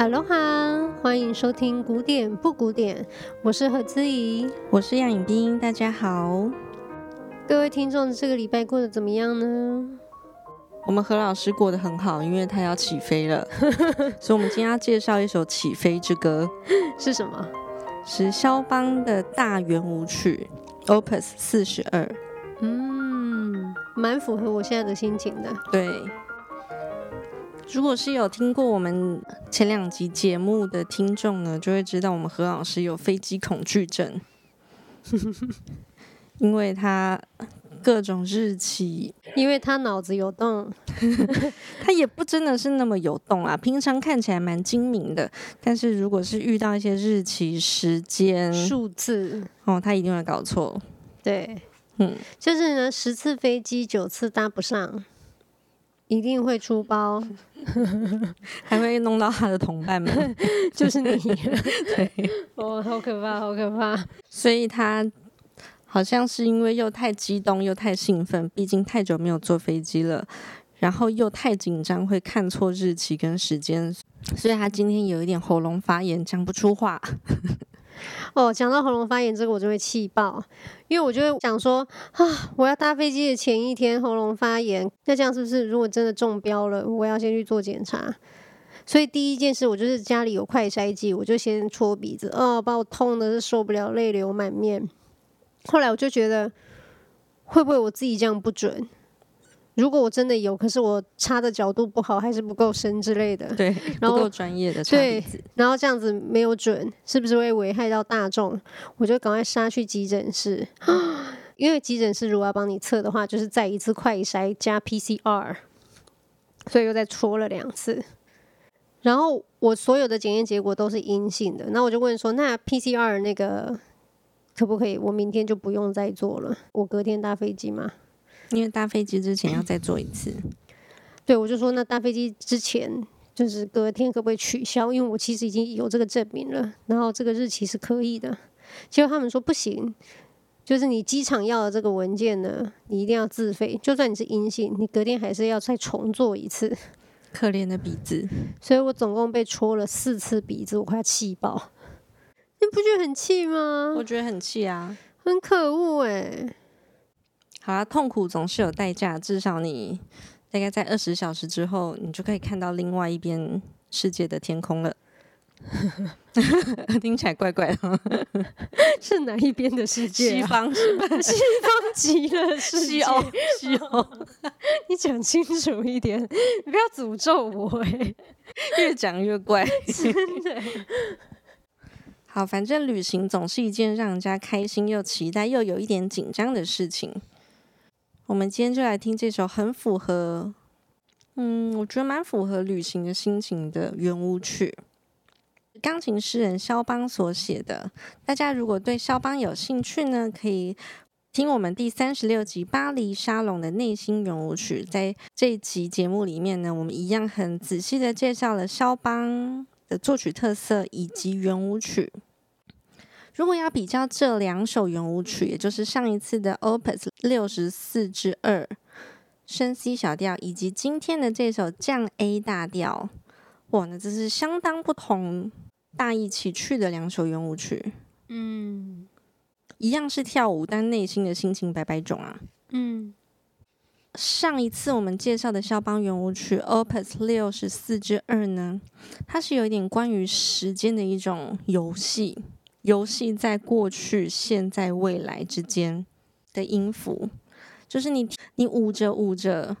哈喽哈，欢迎收听古典不古典，我是何姿怡，我是杨颖冰，大家好，各位听众，这个礼拜过得怎么样呢？我们何老师过得很好，因为他要起飞了，所以我们今天要介绍一首起飞之歌，是什么？是肖邦的大圆舞曲，Opus 四十二。嗯，蛮符合我现在的心情的。对。如果是有听过我们前两集节目的听众呢，就会知道我们何老师有飞机恐惧症，因为他各种日期，因为他脑子有洞，他也不真的是那么有洞啊。平常看起来蛮精明的，但是如果是遇到一些日期、时间、数字，哦，他一定会搞错。对，嗯，就是呢，十次飞机九次搭不上。一定会出包，还会弄到他的同伴们，就是你。对，哦，好可怕，好可怕。所以他好像是因为又太激动又太兴奋，毕竟太久没有坐飞机了，然后又太紧张会看错日期跟时间，所以他今天有一点喉咙发炎，讲不出话。哦，讲到喉咙发炎这个，我就会气爆，因为我就会想说啊，我要搭飞机的前一天喉咙发炎，那这样是不是如果真的中标了，我要先去做检查？所以第一件事，我就是家里有快筛剂，我就先戳鼻子，哦，把我痛的是受不了，泪流满面。后来我就觉得，会不会我自己这样不准？如果我真的有，可是我插的角度不好，还是不够深之类的，对，然后不够专业的插，对，然后这样子没有准，是不是会危害到大众？我就赶快杀去急诊室，因为急诊室如果要帮你测的话，就是再一次快筛加 PCR，所以又再戳了两次。然后我所有的检验结果都是阴性的，那我就问说，那 PCR 那个可不可以？我明天就不用再做了，我隔天搭飞机吗？因为搭飞机之前要再做一次，对，我就说那搭飞机之前就是隔天可不可以取消？因为我其实已经有这个证明了，然后这个日期是可以的。结果他们说不行，就是你机场要的这个文件呢，你一定要自费，就算你是阴性，你隔天还是要再重做一次。可怜的鼻子，所以我总共被戳了四次鼻子，我快要气爆。你不觉得很气吗？我觉得很气啊，很可恶哎、欸。好啊，痛苦总是有代价，至少你大概在二十小时之后，你就可以看到另外一边世界的天空了。听起来怪怪的，是哪一边的世界？西方是吧？西方极乐世界，西欧，西欧。你讲清楚一点，你不要诅咒我哎，越讲越怪。真的。好，反正旅行总是一件让人家开心又期待又有一点紧张的事情。我们今天就来听这首很符合，嗯，我觉得蛮符合旅行的心情的圆舞曲，钢琴诗人肖邦所写的。大家如果对肖邦有兴趣呢，可以听我们第三十六集《巴黎沙龙的内心圆舞曲》。在这一集节目里面呢，我们一样很仔细的介绍了肖邦的作曲特色以及圆舞曲。如果要比较这两首圆舞曲，也就是上一次的 Opus 六十四之二升 C 小调，以及今天的这首降 A 大调，哇，那这是相当不同、大异其趣的两首圆舞曲。嗯，一样是跳舞，但内心的心情百百种啊。嗯，上一次我们介绍的肖邦圆舞曲 Opus 六十四之二呢，它是有一点关于时间的一种游戏。游戏在过去、现在、未来之间的音符，就是你你舞着舞着，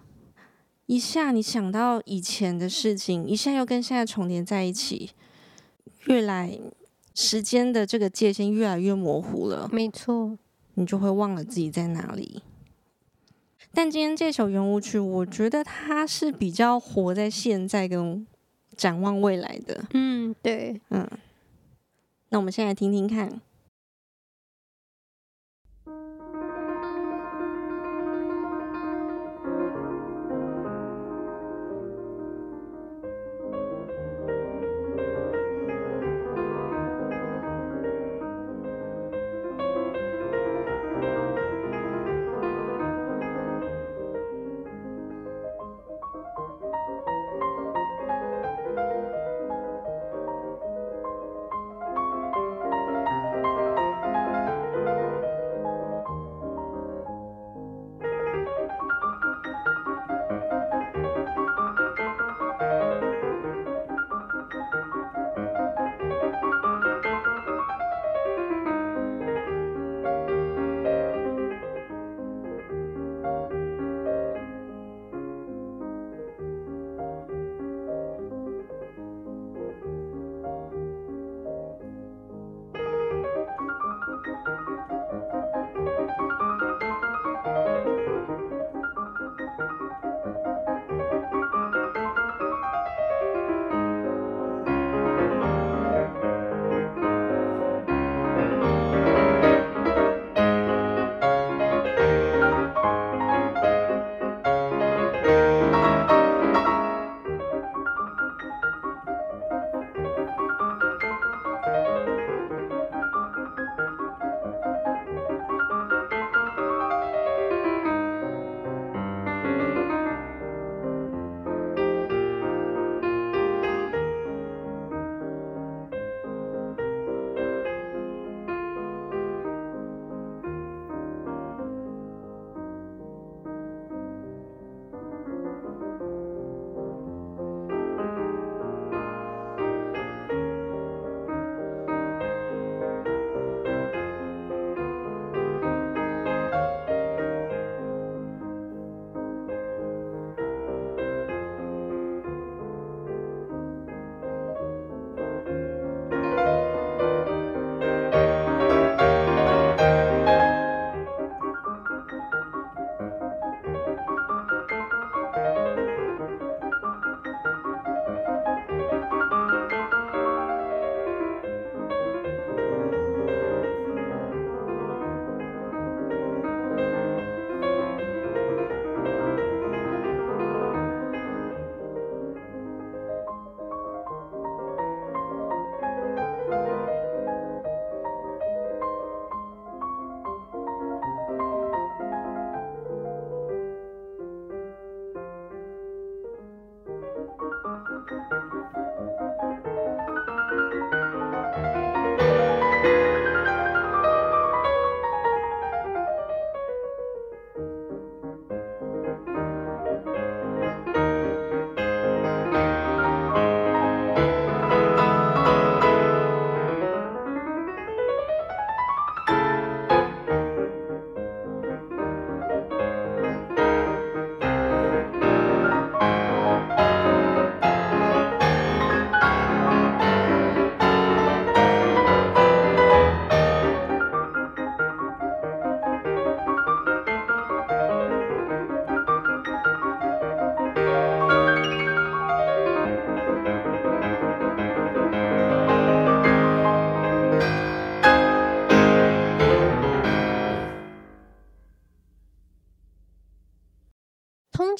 一下你想到以前的事情，一下又跟现在重叠在一起，越来时间的这个界限越来越模糊了。没错，你就会忘了自己在哪里。但今天这首圆舞曲，我觉得它是比较活在现在跟展望未来的。嗯，对，嗯。那我们先来听听看。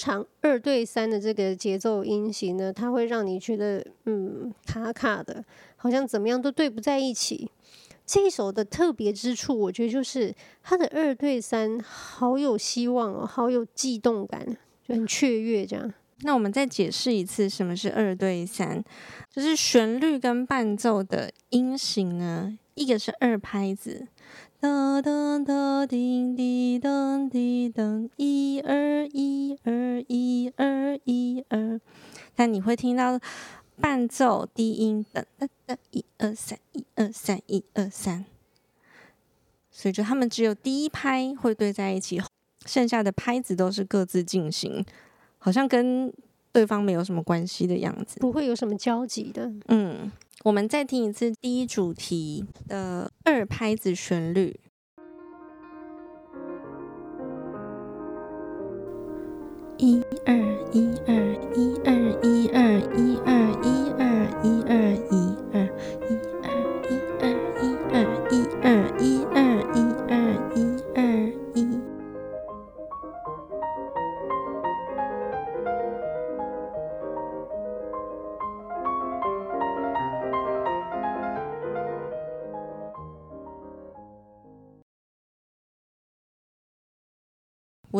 常二对三的这个节奏音型呢，它会让你觉得嗯卡卡的，好像怎么样都对不在一起。这一首的特别之处，我觉得就是它的二对三好有希望哦，好有悸动感，就很雀跃这样。那我们再解释一次什么是二对三，就是旋律跟伴奏的音型呢，一个是二拍子。哒哒哒叮滴噔滴噔，一二一二一二一二。但你会听到伴奏低音噔哒哒一二三一二三一二三，所以就他们只有第一拍会对在一起，剩下的拍子都是各自进行，好像跟对方没有什么关系的样子，不会有什么交集的。嗯。我们再听一次第一主题的二拍子旋律，一二一二一二一二一二一二一二一二一二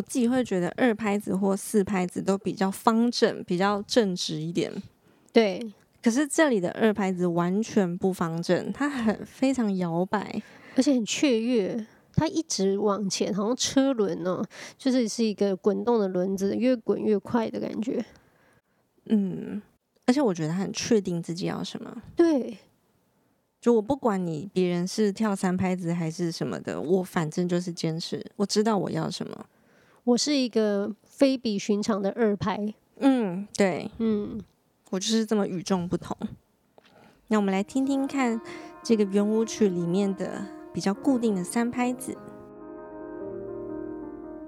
我自己会觉得二拍子或四拍子都比较方正，比较正直一点。对，可是这里的二拍子完全不方正，它很非常摇摆，而且很雀跃，它一直往前，好像车轮哦，就是是一个滚动的轮子，越滚越快的感觉。嗯，而且我觉得他很确定自己要什么。对，就我不管你别人是跳三拍子还是什么的，我反正就是坚持，我知道我要什么。我是一个非比寻常的二拍，嗯，对，嗯，我就是这么与众不同。那我们来听听看这个圆舞曲里面的比较固定的三拍子：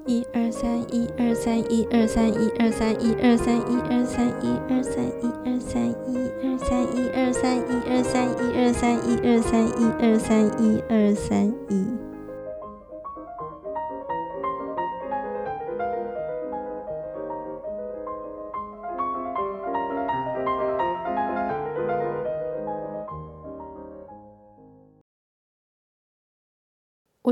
一二三，一二三，一二三，一二三，一二三，一二三，一二三，一二三，一二三，一二三，一二三，一二三，一二三，一二三，一二三，一。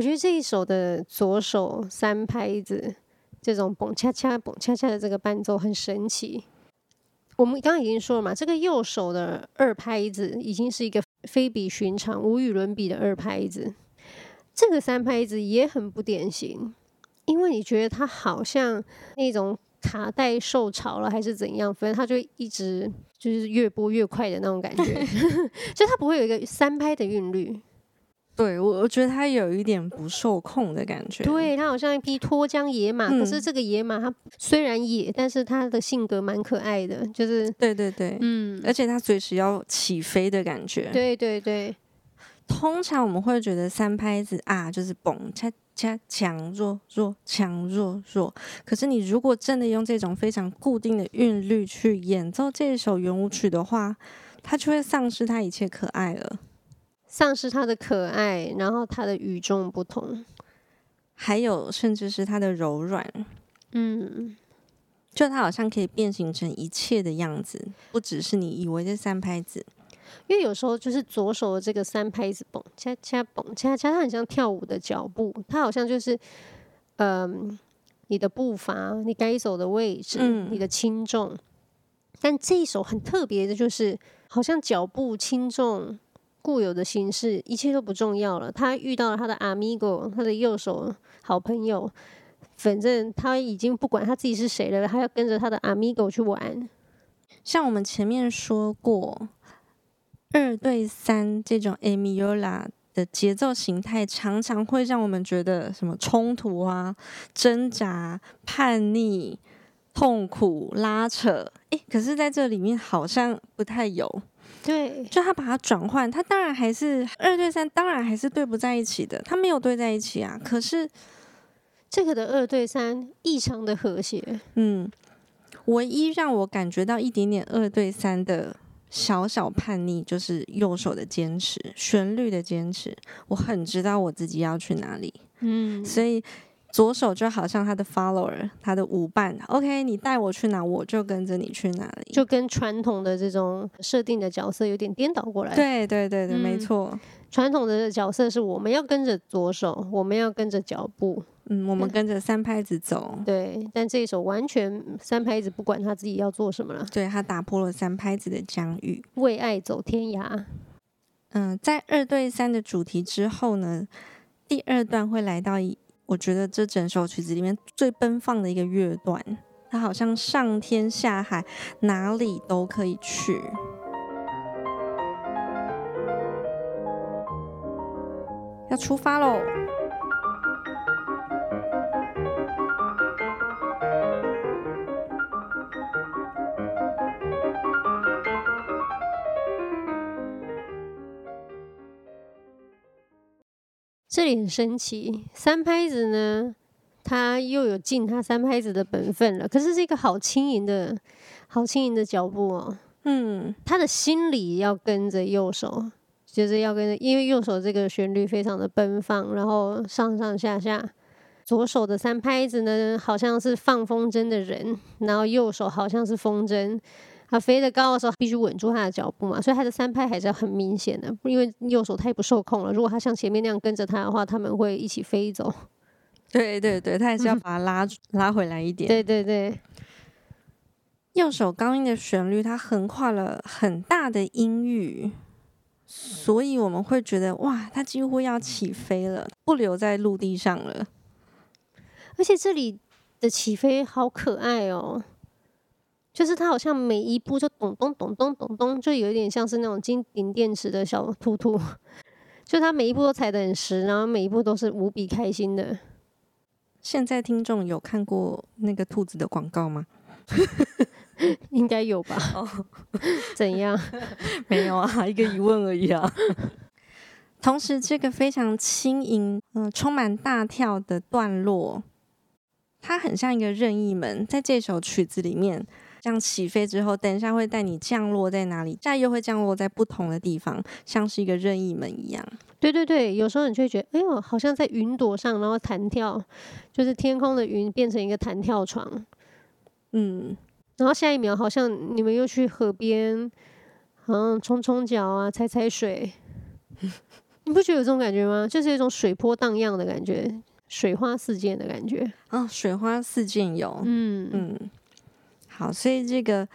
我觉得这一首的左手三拍子，这种蹦恰恰蹦恰恰的这个伴奏很神奇。我们刚刚已经说了嘛，这个右手的二拍子已经是一个非比寻常、无与伦比的二拍子。这个三拍子也很不典型，因为你觉得它好像那种卡带受潮了，还是怎样？反正它就一直就是越拨越快的那种感觉，就它不会有一个三拍的韵律。对，我我觉得他有一点不受控的感觉。对，他好像一匹脱缰野马，嗯、可是这个野马它虽然野，但是它的性格蛮可爱的，就是对对对，嗯，而且它随时要起飞的感觉。对对对，通常我们会觉得三拍子啊，就是嘣恰恰强弱弱强弱弱。可是你如果真的用这种非常固定的韵律去演奏这首圆舞曲的话，它就会丧失它一切可爱了。丧失它的可爱，然后它的与众不同，还有甚至是它的柔软，嗯，就它好像可以变形成一切的样子，不只是你以为的三拍子。因为有时候就是左手的这个三拍子蹦恰恰蹦恰恰，它很像跳舞的脚步，它好像就是，嗯、呃，你的步伐，你该走的位置，嗯、你的轻重。但这一首很特别的，就是好像脚步轻重。固有的形式，一切都不重要了。他遇到了他的 amigo，他的右手好朋友，反正他已经不管他自己是谁了，他要跟着他的 amigo 去玩。像我们前面说过，二对三这种 a miola 的节奏形态，常常会让我们觉得什么冲突啊、挣扎、叛逆、痛苦、拉扯。诶，可是在这里面好像不太有。对，就他把它转换，他当然还是二对三，当然还是对不在一起的，他没有对在一起啊。可是这个的二对三异常的和谐，嗯，唯一让我感觉到一点点二对三的小小叛逆，就是右手的坚持，旋律的坚持。我很知道我自己要去哪里，嗯，所以左手就好像他的 follower，他的舞伴。OK，你带我去哪，我就跟着你去哪里，就跟传统的这种设定的角色有点颠倒过来。对对对对，嗯、没错。传统的角色是我们要跟着左手，我们要跟着脚步，嗯，我们跟着三拍子走。对，但这一首完全三拍子不管他自己要做什么了。对，他打破了三拍子的疆域，为爱走天涯。嗯，在二对三的主题之后呢，第二段会来到一。我觉得这整首曲子里面最奔放的一个乐段，它好像上天下海，哪里都可以去。要出发喽！这里很神奇，三拍子呢，他又有尽他三拍子的本分了。可是是一个好轻盈的、好轻盈的脚步哦。嗯，他的心里要跟着右手，就是要跟着，因为右手这个旋律非常的奔放，然后上上下下。左手的三拍子呢，好像是放风筝的人，然后右手好像是风筝。他飞得高的时候，必须稳住他的脚步嘛，所以他的三拍还是要很明显的，因为右手太不受控了。如果他像前面那样跟着他的话，他们会一起飞走。对对对，他还是要把他拉拉回来一点。对对对，右手高音的旋律，它横跨了很大的音域，所以我们会觉得哇，它几乎要起飞了，不留在陆地上了。而且这里的起飞好可爱哦。就是它好像每一步就咚咚咚咚咚咚，就有一点像是那种金顶电池的小兔兔，就它每一步都踩得很实，然后每一步都是无比开心的。现在听众有看过那个兔子的广告吗？应该有吧？哦，怎样？没有啊，一个疑问而已啊。同时，这个非常轻盈、嗯、呃，充满大跳的段落，它很像一个任意门，在这首曲子里面。这样起飞之后，等一下会带你降落在哪里？再又会降落在不同的地方，像是一个任意门一样。对对对，有时候你就会觉得，哎呦，好像在云朵上，然后弹跳，就是天空的云变成一个弹跳床。嗯，然后下一秒好像你们又去河边，好像冲冲脚啊，踩踩水。你不觉得有这种感觉吗？就是一种水波荡漾的感觉，水花四溅的感觉。啊、哦，水花四溅有。嗯嗯。好，所以这个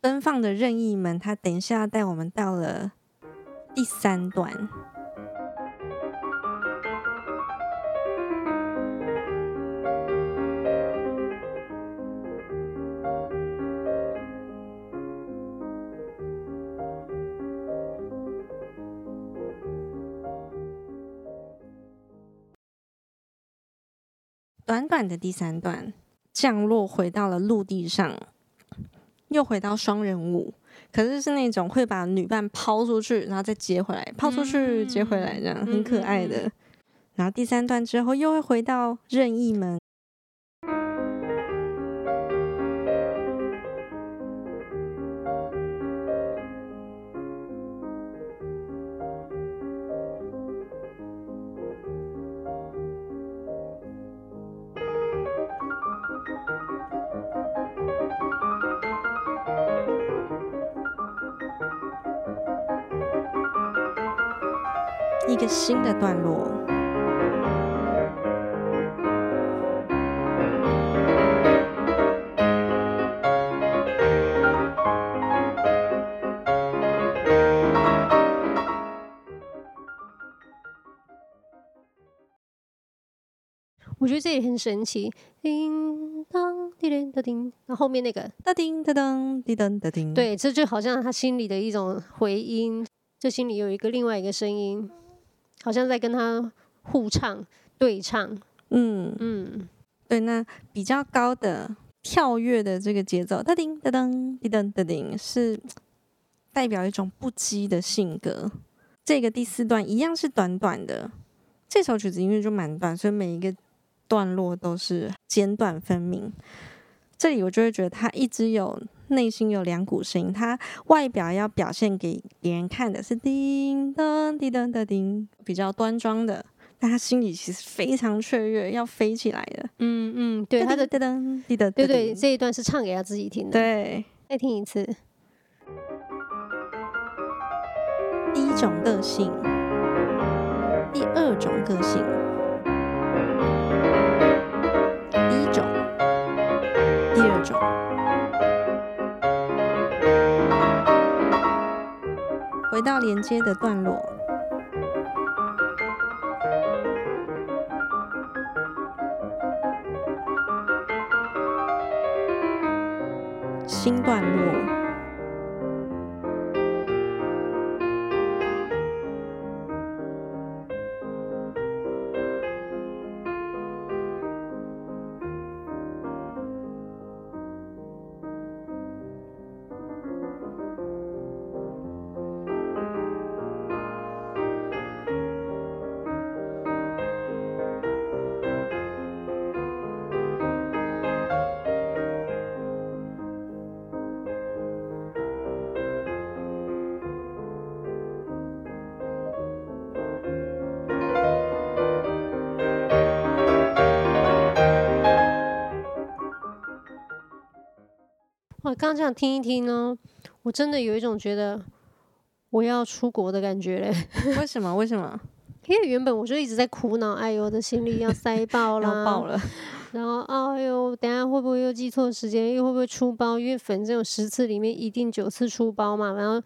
奔放的任意门，它等一下带我们到了第三段。短短的第三段。降落回到了陆地上，又回到双人舞，可是是那种会把女伴抛出去，然后再接回来，抛出去接回来，这样很可爱的。然后第三段之后又会回到任意门。新的段落。我觉得这也很神奇。叮当叮叮当叮，然后后面那个哒叮哒当叮当哒叮，对，这就好像他心里的一种回音，这心里有一个另外一个声音。好像在跟他互唱、对唱，嗯嗯，对。那比较高的跳跃的这个节奏，哒叮哒噔滴噔哒叮，是代表一种不羁的性格。这个第四段一样是短短的，这首曲子音乐就蛮短，所以每一个段落都是简短分明。这里我就会觉得他一直有。内心有两股声音，他外表要表现给别人看的是叮当滴噔的叮，比较端庄的，但他心里其实非常雀跃，要飞起来的。嗯嗯，对，他的噔噔滴噔，对对，这一段是唱给他自己听的。对，再听一次。第一种个性，第二种个性，连接的段落。新段落。哇，刚刚这样听一听呢，我真的有一种觉得我要出国的感觉嘞。为什么？为什么？因为原本我就一直在苦恼，哎呦，我的行李要塞爆 了，爆了。然后，哎呦，等下会不会又记错时间，又会不会出包？因为反正有十次里面一定九次出包嘛。然后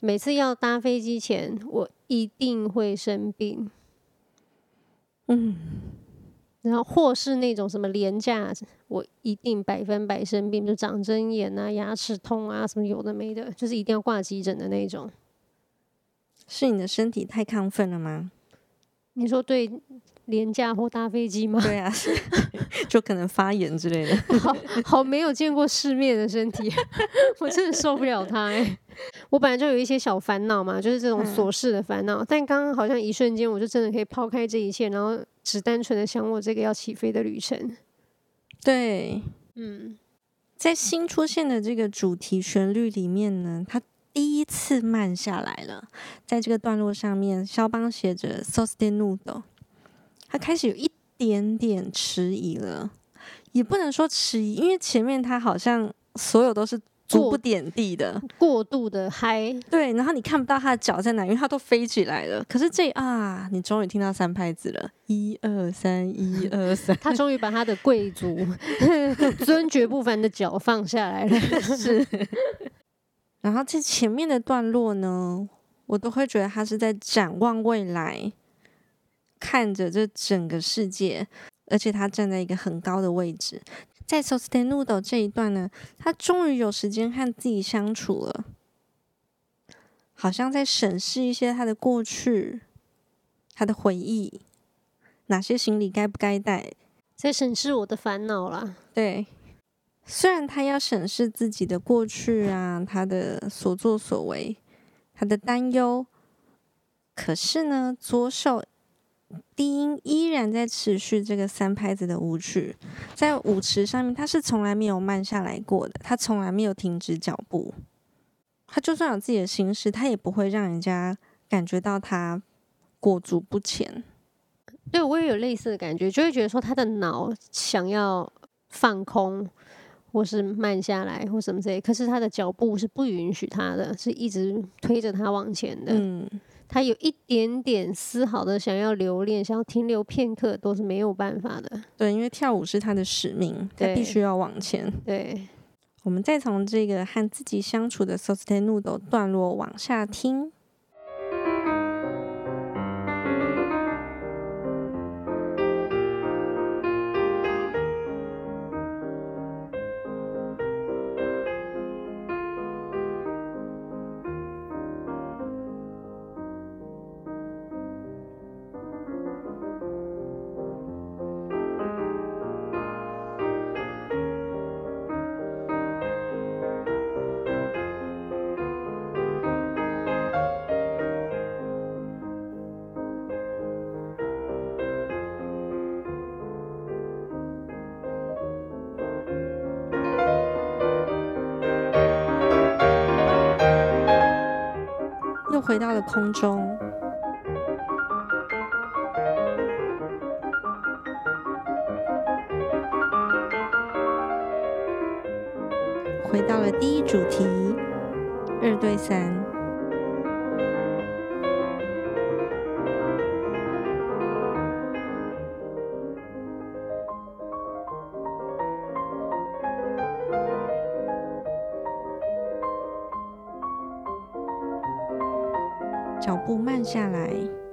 每次要搭飞机前，我一定会生病。嗯。然后或是那种什么廉价，我一定百分百生病，就长针眼啊、牙齿痛啊，什么有的没的，就是一定要挂急诊的那种。是你的身体太亢奋了吗？你说对廉价或搭飞机吗？对啊，就可能发炎之类的。好好没有见过世面的身体，我真的受不了它哎。我本来就有一些小烦恼嘛，就是这种琐事的烦恼，嗯、但刚刚好像一瞬间，我就真的可以抛开这一切，然后。只单纯的想我这个要起飞的旅程，对，嗯，在新出现的这个主题旋律里面呢，它第一次慢下来了，在这个段落上面，肖邦写着 sostenuto，他开始有一点点迟疑了，也不能说迟疑，因为前面他好像所有都是。足不点地的过度的嗨，对，然后你看不到他的脚在哪，因为他都飞起来了。可是这啊，你终于听到三拍子了，一二三，一二三，他终于把他的贵族 尊爵不凡的脚放下来了。是，然后这前面的段落呢，我都会觉得他是在展望未来，看着这整个世界，而且他站在一个很高的位置。在 sostenuto 这一段呢，他终于有时间和自己相处了，好像在审视一些他的过去、他的回忆，哪些行李该不该带，在审视我的烦恼啦。对，虽然他要审视自己的过去啊，他的所作所为，他的担忧，可是呢，左手。低音依然在持续这个三拍子的舞曲，在舞池上面，他是从来没有慢下来过的，他从来没有停止脚步，他就算有自己的心事，他也不会让人家感觉到他裹足不前。对，我也有类似的感觉，就会觉得说他的脑想要放空，或是慢下来，或什么之类，可是他的脚步是不允许他的，是一直推着他往前的。嗯。他有一点点丝毫的想要留恋，想要停留片刻，都是没有办法的。对，因为跳舞是他的使命，他必须要往前。对，我们再从这个和自己相处的 sostenuto 段落往下听。回到了空中。回到了第一主题二对三。脚步慢下来。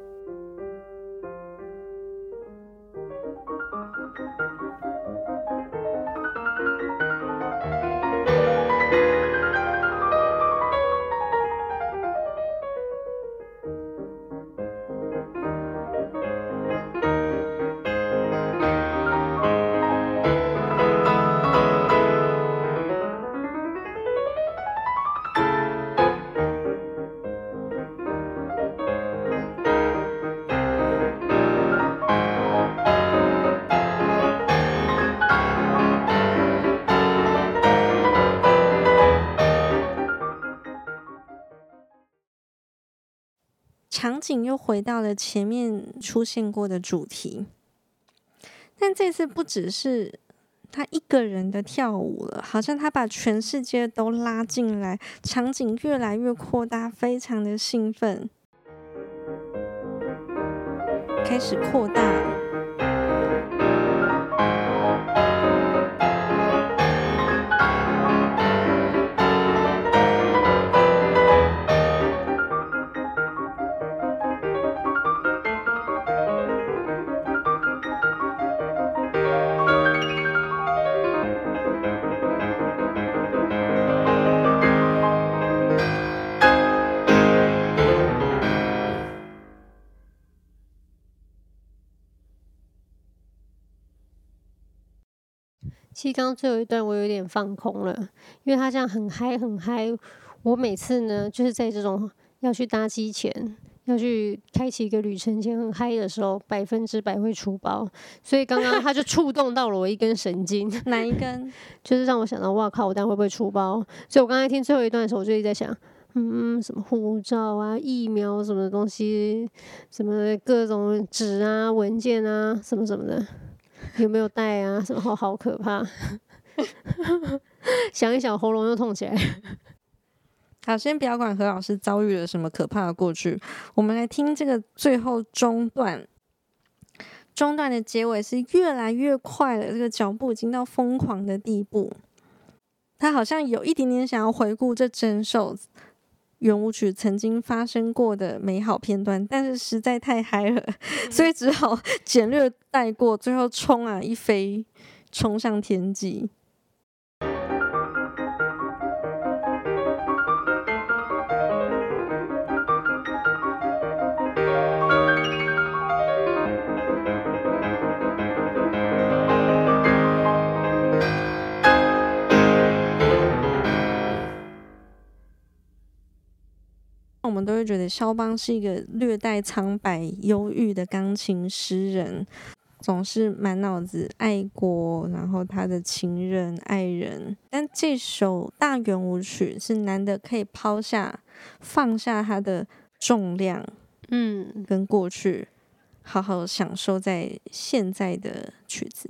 又回到了前面出现过的主题，但这次不只是他一个人的跳舞了，好像他把全世界都拉进来，场景越来越扩大，非常的兴奋，开始扩大。其实刚刚最后一段我有点放空了，因为他这样很嗨很嗨。我每次呢，就是在这种要去搭机前，要去开启一个旅程前很嗨的时候，百分之百会出包。所以刚刚他就触动到了我一根神经，哪一根？就是让我想到，哇靠，我这样会不会出包？所以我刚才听最后一段的时候，我就一直在想，嗯，什么护照啊、疫苗什么的东西，什么各种纸啊、文件啊，什么什么的。有没有带啊？什么好可怕！想一想，喉咙又痛起来。好，先不要管何老师遭遇了什么可怕的过去，我们来听这个最后中段。中段的结尾是越来越快了，这个脚步已经到疯狂的地步。他好像有一点点想要回顾这整首。圆舞曲曾经发生过的美好片段，但是实在太嗨了，所以只好 简略带过。最后冲啊一飞，冲上天际。我们都会觉得肖邦是一个略带苍白、忧郁的钢琴诗人，总是满脑子爱国，然后他的情人、爱人。但这首大圆舞曲是难得可以抛下、放下他的重量，嗯，跟过去，好好享受在现在的曲子。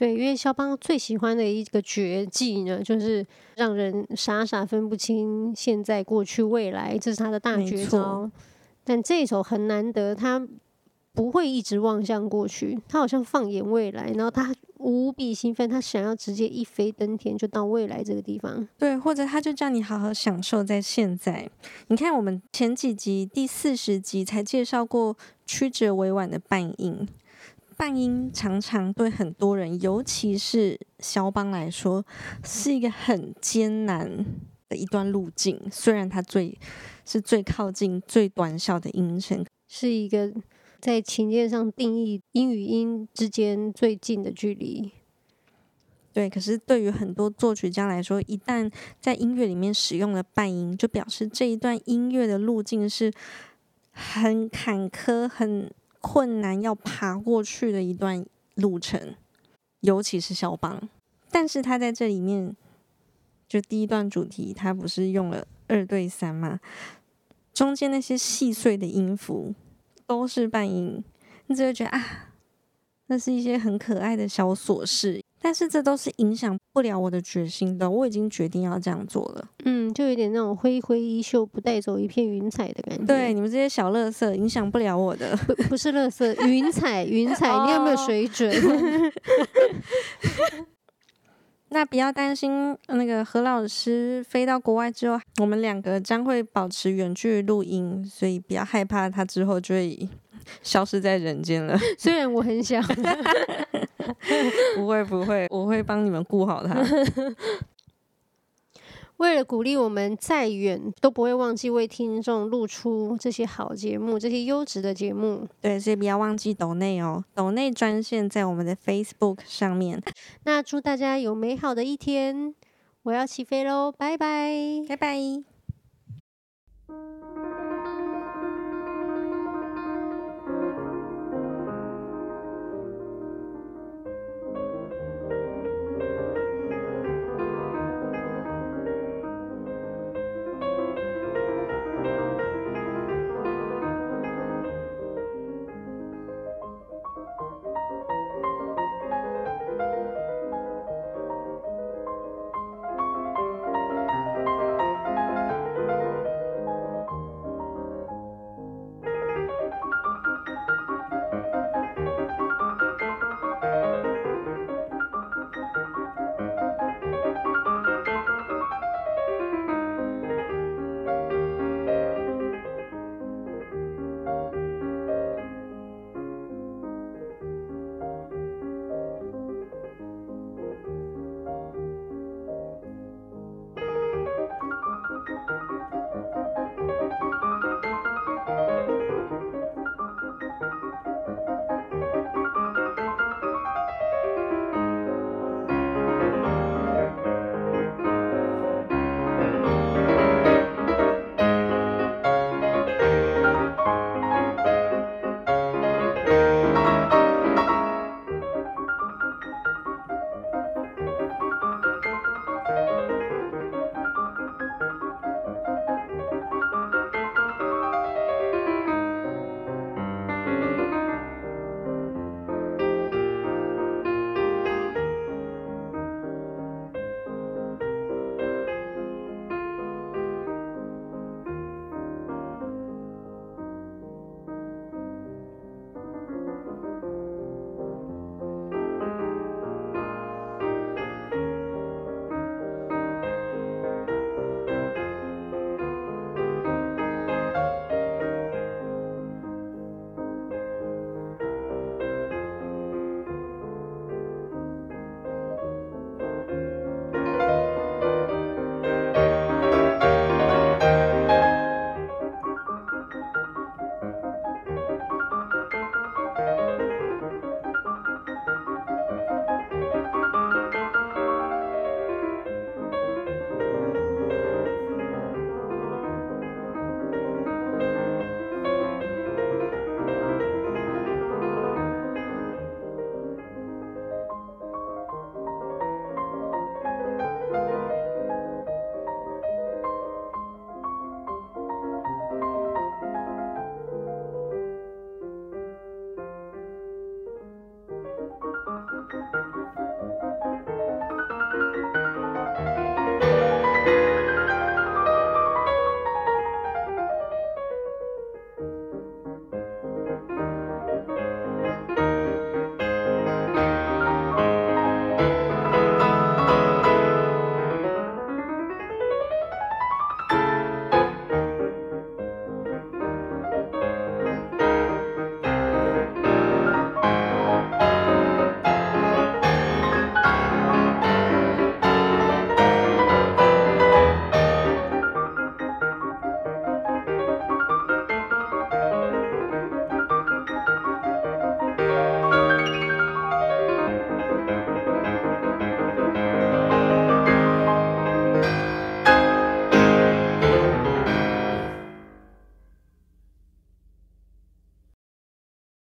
对，因为肖邦最喜欢的一个绝技呢，就是让人傻傻分不清现在、过去、未来，这是他的大绝招。但这一首很难得，他不会一直望向过去，他好像放眼未来，然后他无比兴奋，他想要直接一飞登天，就到未来这个地方。对，或者他就叫你好好享受在现在。你看，我们前几集第四十集才介绍过曲折委婉的半音。半音常常对很多人，尤其是肖邦来说，是一个很艰难的一段路径。虽然它最是最靠近最短小的音程，是一个在琴键上定义音与音之间最近的距离。对，可是对于很多作曲家来说，一旦在音乐里面使用了半音，就表示这一段音乐的路径是很坎坷、很。困难要爬过去的一段路程，尤其是肖邦。但是他在这里面，就第一段主题，他不是用了二对三吗？中间那些细碎的音符都是半音，你只会觉得啊，那是一些很可爱的小琐事。但是这都是影响不了我的决心的，我已经决定要这样做了。嗯，就有点那种挥挥衣袖不带走一片云彩的感觉。对，你们这些小垃圾影响不了我的。不，不是垃圾，云彩，云彩，你有没有水准？那不要担心，那个何老师飞到国外之后，我们两个将会保持远距录音，所以不要害怕，他之后就会 消失在人间了。虽然我很想，不会不会，我会帮你们顾好他。为了鼓励我们再远都不会忘记为听众录出这些好节目，这些优质的节目。对，所以不要忘记抖内哦，抖内专线在我们的 Facebook 上面。那祝大家有美好的一天，我要起飞喽，拜拜，拜拜。